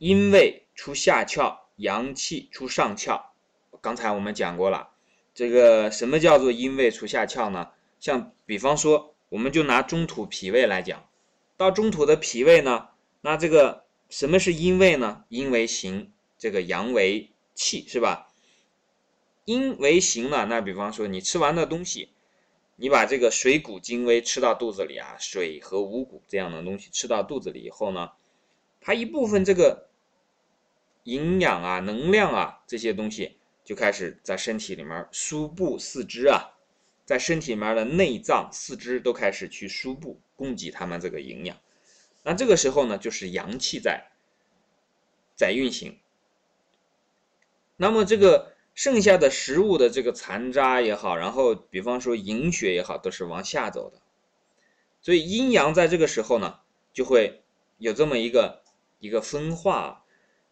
阴位出下窍，阳气出上窍。刚才我们讲过了，这个什么叫做阴位出下窍呢？像比方说，我们就拿中土脾胃来讲，到中土的脾胃呢，那这个什么是阴位呢？阴为形，这个阳为气，是吧？阴为形呢，那比方说你吃完的东西，你把这个水谷精微吃到肚子里啊，水和五谷这样的东西吃到肚子里以后呢，它一部分这个营养啊、能量啊这些东西。就开始在身体里面输布四肢啊，在身体里面的内脏、四肢都开始去输布，供给他们这个营养。那这个时候呢，就是阳气在在运行。那么这个剩下的食物的这个残渣也好，然后比方说营血也好，都是往下走的。所以阴阳在这个时候呢，就会有这么一个一个分化。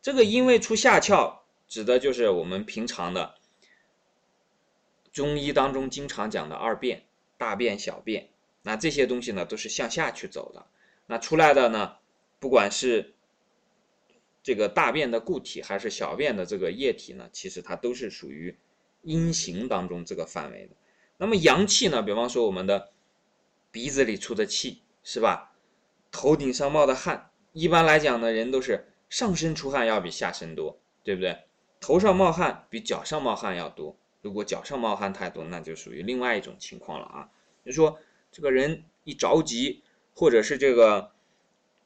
这个因为出下窍。指的就是我们平常的中医当中经常讲的二便，大便、小便。那这些东西呢，都是向下去走的。那出来的呢，不管是这个大便的固体，还是小便的这个液体呢，其实它都是属于阴行当中这个范围的。那么阳气呢，比方说我们的鼻子里出的气，是吧？头顶上冒的汗，一般来讲呢，人都是上身出汗要比下身多，对不对？头上冒汗比脚上冒汗要多，如果脚上冒汗太多，那就属于另外一种情况了啊。就说这个人一着急，或者是这个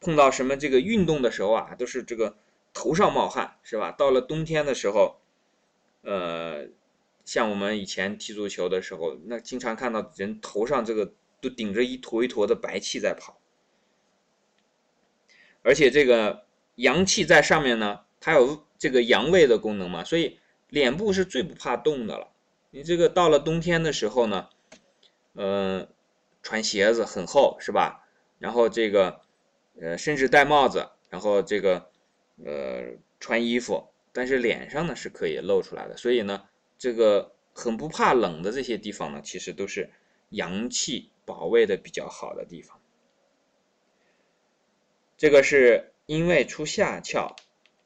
碰到什么这个运动的时候啊，都是这个头上冒汗，是吧？到了冬天的时候，呃，像我们以前踢足球的时候，那经常看到人头上这个都顶着一坨一坨的白气在跑，而且这个阳气在上面呢，它有。这个阳胃的功能嘛，所以脸部是最不怕冻的了。你这个到了冬天的时候呢，嗯，穿鞋子很厚是吧？然后这个呃，甚至戴帽子，然后这个呃，穿衣服，但是脸上呢是可以露出来的。所以呢，这个很不怕冷的这些地方呢，其实都是阳气保卫的比较好的地方。这个是因为出下窍。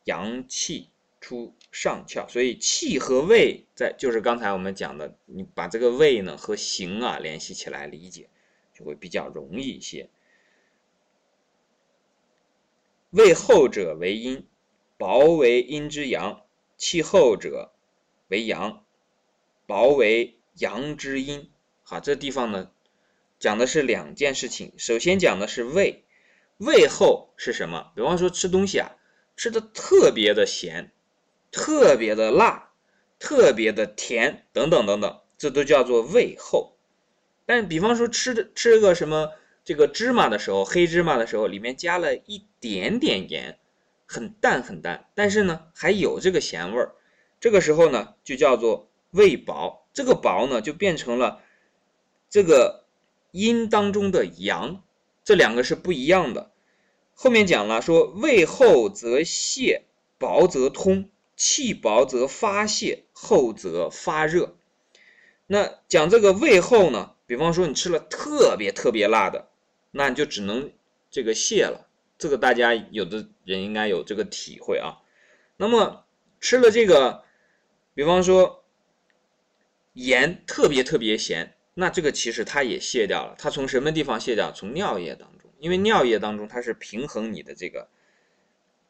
阳气出上窍，所以气和胃在就是刚才我们讲的，你把这个胃呢和形啊联系起来理解，就会比较容易一些。胃后者为阴，薄为阴之阳；气后者为阳，薄为阳之阴。好，这地方呢讲的是两件事情。首先讲的是胃，胃后是什么？比方说吃东西啊。吃的特别的咸，特别的辣，特别的甜，等等等等，这都叫做胃厚。但比方说吃的吃个什么这个芝麻的时候，黑芝麻的时候，里面加了一点点盐，很淡很淡，但是呢还有这个咸味儿，这个时候呢就叫做胃薄。这个薄呢就变成了这个阴当中的阳，这两个是不一样的。后面讲了，说胃厚则泄，薄则通，气薄则发泄，厚则发热。那讲这个胃厚呢，比方说你吃了特别特别辣的，那你就只能这个泄了。这个大家有的人应该有这个体会啊。那么吃了这个，比方说盐特别特别咸，那这个其实它也卸掉了。它从什么地方卸掉？从尿液当中。因为尿液当中它是平衡你的这个，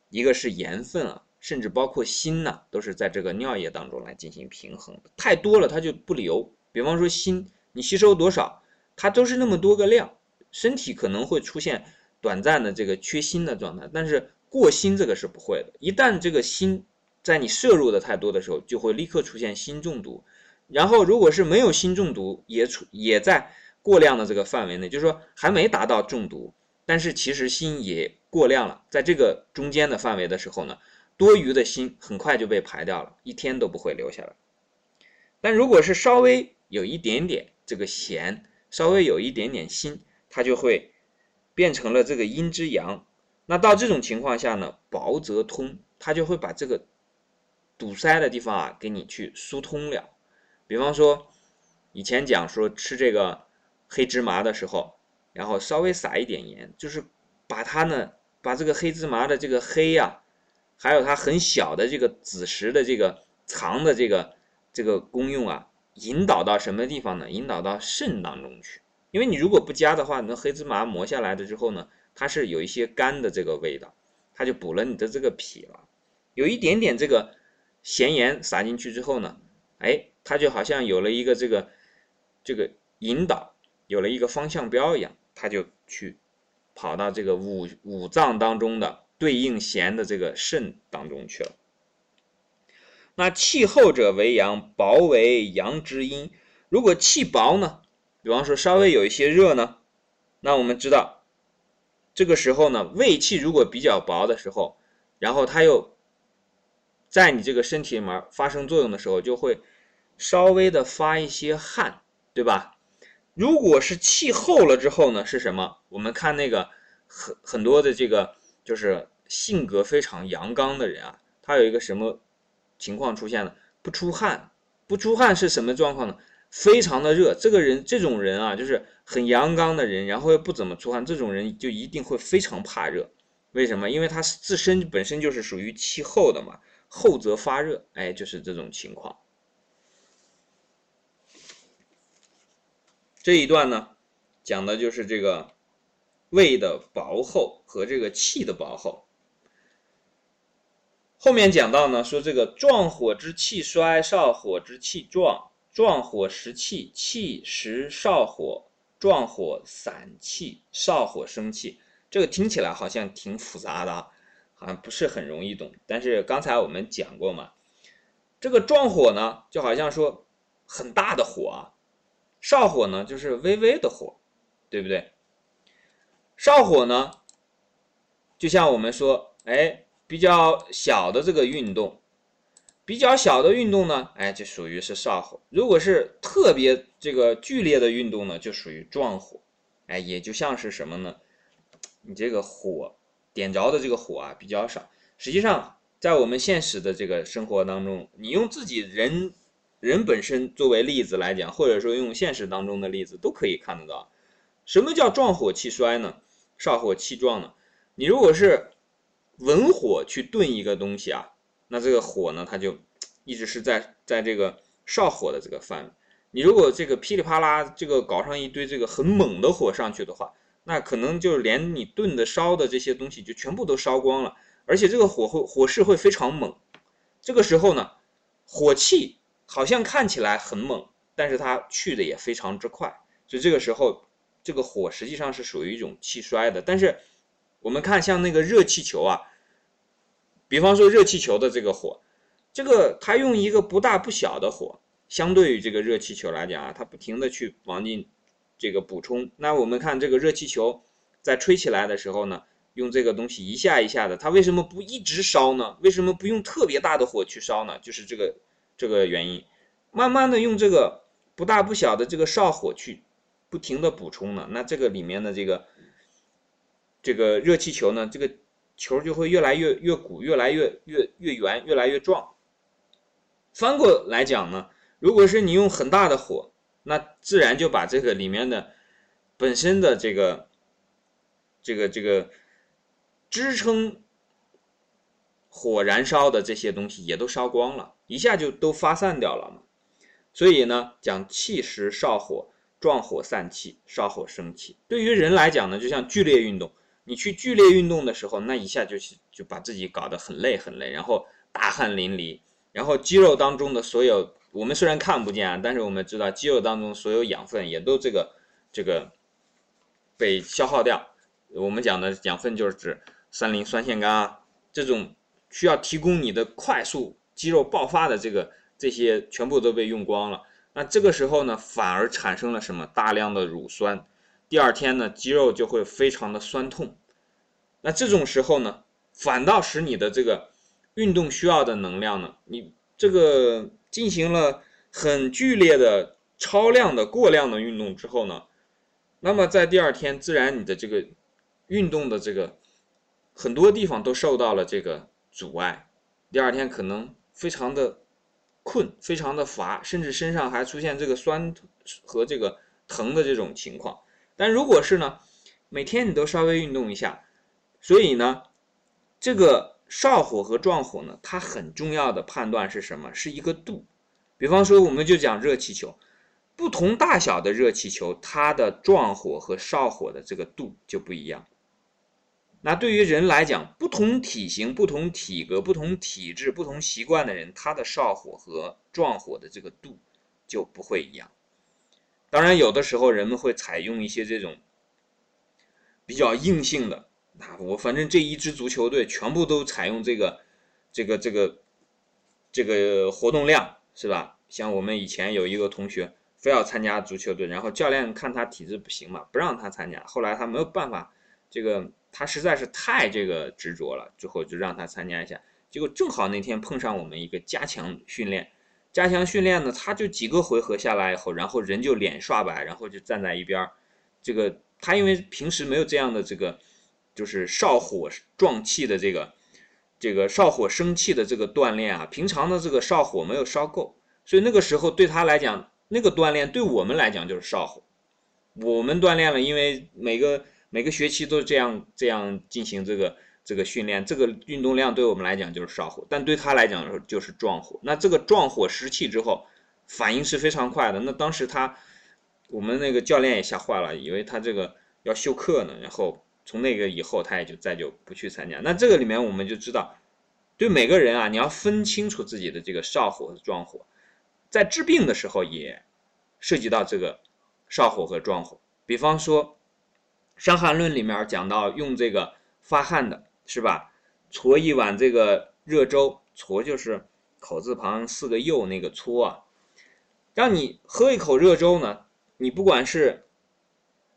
一个是盐分啊，甚至包括锌呐，都是在这个尿液当中来进行平衡的。太多了它就不流。比方说锌，你吸收多少，它都是那么多个量，身体可能会出现短暂的这个缺锌的状态，但是过锌这个是不会的。一旦这个锌在你摄入的太多的时候，就会立刻出现锌中毒。然后如果是没有锌中毒，也出也在。过量的这个范围内，就是说还没达到中毒，但是其实锌也过量了，在这个中间的范围的时候呢，多余的锌很快就被排掉了，一天都不会留下来。但如果是稍微有一点点这个咸，稍微有一点点锌，它就会变成了这个阴之阳。那到这种情况下呢，薄则通，它就会把这个堵塞的地方啊给你去疏通了。比方说以前讲说吃这个。黑芝麻的时候，然后稍微撒一点盐，就是把它呢，把这个黑芝麻的这个黑呀，还有它很小的这个子时的这个藏的这个这个功用啊，引导到什么地方呢？引导到肾当中去。因为你如果不加的话，那黑芝麻磨下来的之后呢，它是有一些干的这个味道，它就补了你的这个脾了。有一点点这个咸盐撒进去之后呢，哎，它就好像有了一个这个这个引导，有了一个方向标一样，它就去跑到这个五五脏当中的对应弦的这个肾当中去了。那气厚者为阳，薄为阳之阴。如果气薄呢，比方说稍微有一些热呢，那我们知道这个时候呢，胃气如果比较薄的时候，然后它又在你这个身体里面发生作用的时候，就会稍微的发一些汗，对吧？如果是气厚了之后呢，是什么？我们看那个很很多的这个就是性格非常阳刚的人啊，他有一个什么情况出现呢？不出汗，不出汗是什么状况呢？非常的热。这个人这种人啊，就是很阳刚的人，然后又不怎么出汗，这种人就一定会非常怕热。为什么？因为他自身本身就是属于气厚的嘛。后则发热，哎，就是这种情况。这一段呢，讲的就是这个胃的薄厚和这个气的薄厚。后面讲到呢，说这个壮火之气衰，少火之气壮，壮火食气，气食少火，壮火散气，少火生气。这个听起来好像挺复杂的啊。好像不是很容易懂，但是刚才我们讲过嘛，这个壮火呢，就好像说很大的火啊，少火呢就是微微的火，对不对？少火呢，就像我们说，哎，比较小的这个运动，比较小的运动呢，哎，就属于是少火。如果是特别这个剧烈的运动呢，就属于壮火，哎，也就像是什么呢？你这个火。点着的这个火啊比较少，实际上在我们现实的这个生活当中，你用自己人人本身作为例子来讲，或者说用现实当中的例子都可以看得到，什么叫壮火气衰呢？少火气壮呢？你如果是文火去炖一个东西啊，那这个火呢，它就一直是在在这个少火的这个范围。你如果这个噼里啪啦这个搞上一堆这个很猛的火上去的话，那可能就连你炖的烧的这些东西就全部都烧光了，而且这个火会火势会非常猛。这个时候呢，火气好像看起来很猛，但是它去的也非常之快，所以这个时候这个火实际上是属于一种气衰的。但是我们看像那个热气球啊，比方说热气球的这个火，这个它用一个不大不小的火，相对于这个热气球来讲啊，它不停的去往进。这个补充，那我们看这个热气球在吹起来的时候呢，用这个东西一下一下的，它为什么不一直烧呢？为什么不用特别大的火去烧呢？就是这个这个原因，慢慢的用这个不大不小的这个少火去不停的补充呢，那这个里面的这个这个热气球呢，这个球就会越来越越鼓，越来越越越圆，越来越壮。翻过来讲呢，如果是你用很大的火。那自然就把这个里面的本身的这个这个这个支撑火燃烧的这些东西也都烧光了，一下就都发散掉了嘛。所以呢，讲气时少火，壮火散气，少火生气。对于人来讲呢，就像剧烈运动，你去剧烈运动的时候，那一下就是就把自己搞得很累很累，然后大汗淋漓，然后肌肉当中的所有。我们虽然看不见啊，但是我们知道肌肉当中所有养分也都这个这个被消耗掉。我们讲的养分就是指三磷酸腺苷啊，这种需要提供你的快速肌肉爆发的这个这些全部都被用光了。那这个时候呢，反而产生了什么大量的乳酸，第二天呢，肌肉就会非常的酸痛。那这种时候呢，反倒使你的这个运动需要的能量呢，你这个。进行了很剧烈的、超量的、过量的运动之后呢，那么在第二天，自然你的这个运动的这个很多地方都受到了这个阻碍，第二天可能非常的困、非常的乏，甚至身上还出现这个酸和这个疼的这种情况。但如果是呢，每天你都稍微运动一下，所以呢，这个少火和壮火呢，它很重要的判断是什么？是一个度。比方说，我们就讲热气球，不同大小的热气球，它的壮火和少火的这个度就不一样。那对于人来讲，不同体型、不同体格、不同体质、不同习惯的人，他的少火和壮火的这个度就不会一样。当然，有的时候人们会采用一些这种比较硬性的。那我反正这一支足球队全部都采用这个、这个、这个、这个活动量，是吧？像我们以前有一个同学非要参加足球队，然后教练看他体质不行嘛，不让他参加。后来他没有办法，这个他实在是太这个执着了，最后就让他参加一下。结果正好那天碰上我们一个加强训练，加强训练呢，他就几个回合下来以后，然后人就脸刷白，然后就站在一边儿这个他因为平时没有这样的这个。就是少火壮气的这个，这个少火生气的这个锻炼啊，平常的这个少火没有烧够，所以那个时候对他来讲，那个锻炼对我们来讲就是少火。我们锻炼了，因为每个每个学期都这样这样进行这个这个训练，这个运动量对我们来讲就是少火，但对他来讲就是壮火。那这个壮火失气之后，反应是非常快的。那当时他，我们那个教练也吓坏了，以为他这个要休课呢，然后。从那个以后，他也就再就不去参加。那这个里面我们就知道，对每个人啊，你要分清楚自己的这个上火和壮火，在治病的时候也涉及到这个上火和壮火。比方说，《伤寒论》里面讲到用这个发汗的，是吧？搓一碗这个热粥，搓就是口字旁四个又那个搓啊，让你喝一口热粥呢，你不管是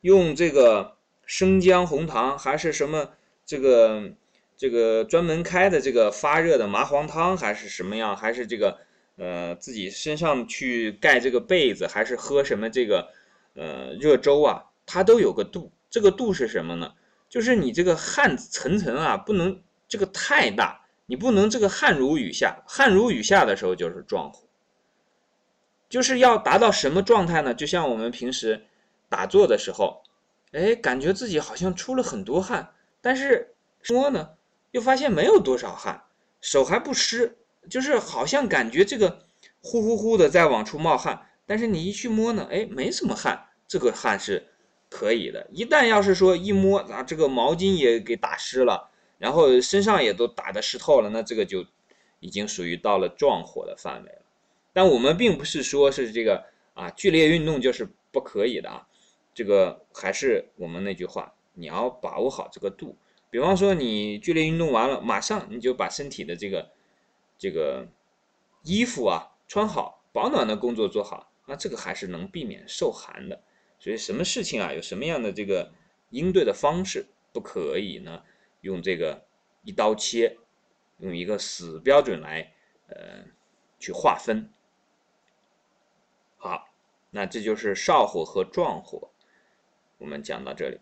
用这个。生姜、红糖还是什么？这个这个专门开的这个发热的麻黄汤，还是什么样？还是这个呃自己身上去盖这个被子，还是喝什么这个呃热粥啊？它都有个度。这个度是什么呢？就是你这个汗层层啊，不能这个太大，你不能这个汗如雨下。汗如雨下的时候就是壮火。就是要达到什么状态呢？就像我们平时打坐的时候。哎，感觉自己好像出了很多汗，但是摸呢，又发现没有多少汗，手还不湿，就是好像感觉这个呼呼呼的在往出冒汗，但是你一去摸呢，哎，没什么汗，这个汗是可以的。一旦要是说一摸啊，这个毛巾也给打湿了，然后身上也都打的湿透了，那这个就已经属于到了壮火的范围了。但我们并不是说是这个啊，剧烈运动就是不可以的啊。这个还是我们那句话，你要把握好这个度。比方说，你剧烈运动完了，马上你就把身体的这个这个衣服啊穿好，保暖的工作做好，那这个还是能避免受寒的。所以，什么事情啊，有什么样的这个应对的方式，不可以呢？用这个一刀切，用一个死标准来呃去划分。好，那这就是少火和壮火。我们讲到这里。